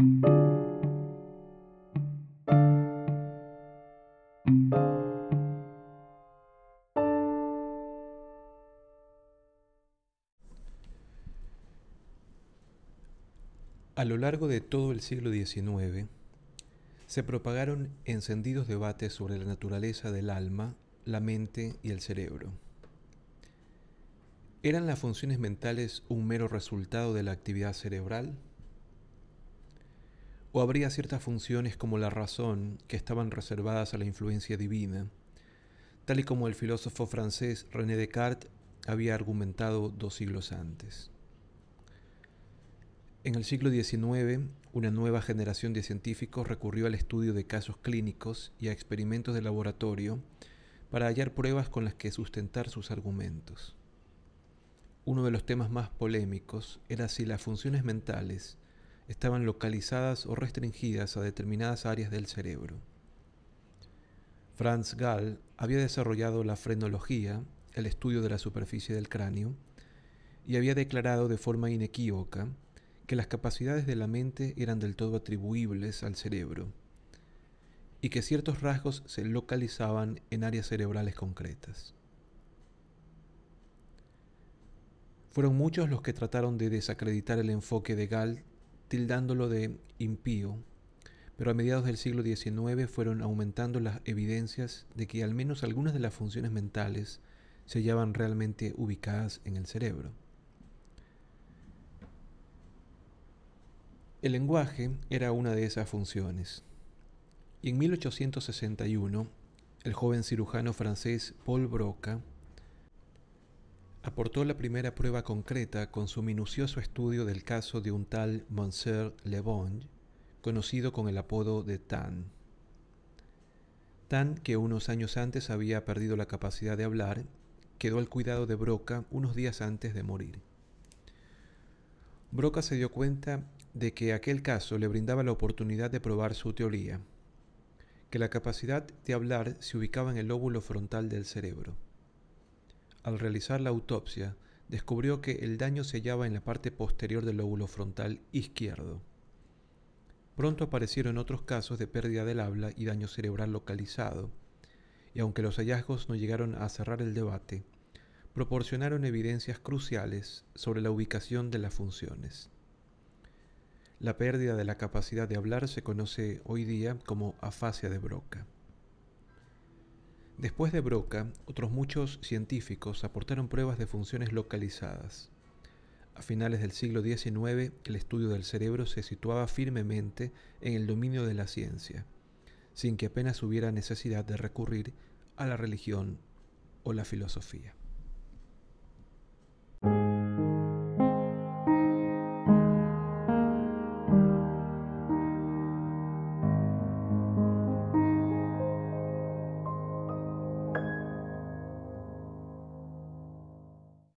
A lo largo de todo el siglo XIX, se propagaron encendidos debates sobre la naturaleza del alma, la mente y el cerebro. ¿Eran las funciones mentales un mero resultado de la actividad cerebral? ¿O habría ciertas funciones como la razón que estaban reservadas a la influencia divina, tal y como el filósofo francés René Descartes había argumentado dos siglos antes? En el siglo XIX, una nueva generación de científicos recurrió al estudio de casos clínicos y a experimentos de laboratorio para hallar pruebas con las que sustentar sus argumentos. Uno de los temas más polémicos era si las funciones mentales estaban localizadas o restringidas a determinadas áreas del cerebro. Franz Gall había desarrollado la frenología, el estudio de la superficie del cráneo, y había declarado de forma inequívoca que las capacidades de la mente eran del todo atribuibles al cerebro y que ciertos rasgos se localizaban en áreas cerebrales concretas. Fueron muchos los que trataron de desacreditar el enfoque de Gall, tildándolo de impío, pero a mediados del siglo XIX fueron aumentando las evidencias de que al menos algunas de las funciones mentales se hallaban realmente ubicadas en el cerebro. El lenguaje era una de esas funciones. Y en 1861, el joven cirujano francés Paul Broca aportó la primera prueba concreta con su minucioso estudio del caso de un tal Monsieur Le Bon, conocido con el apodo de Tan. Tan, que unos años antes había perdido la capacidad de hablar, quedó al cuidado de Broca unos días antes de morir. Broca se dio cuenta de que aquel caso le brindaba la oportunidad de probar su teoría, que la capacidad de hablar se ubicaba en el lóbulo frontal del cerebro. Al realizar la autopsia, descubrió que el daño se hallaba en la parte posterior del lóbulo frontal izquierdo. Pronto aparecieron otros casos de pérdida del habla y daño cerebral localizado, y aunque los hallazgos no llegaron a cerrar el debate, proporcionaron evidencias cruciales sobre la ubicación de las funciones. La pérdida de la capacidad de hablar se conoce hoy día como afasia de Broca. Después de Broca, otros muchos científicos aportaron pruebas de funciones localizadas. A finales del siglo XIX, el estudio del cerebro se situaba firmemente en el dominio de la ciencia, sin que apenas hubiera necesidad de recurrir a la religión o la filosofía.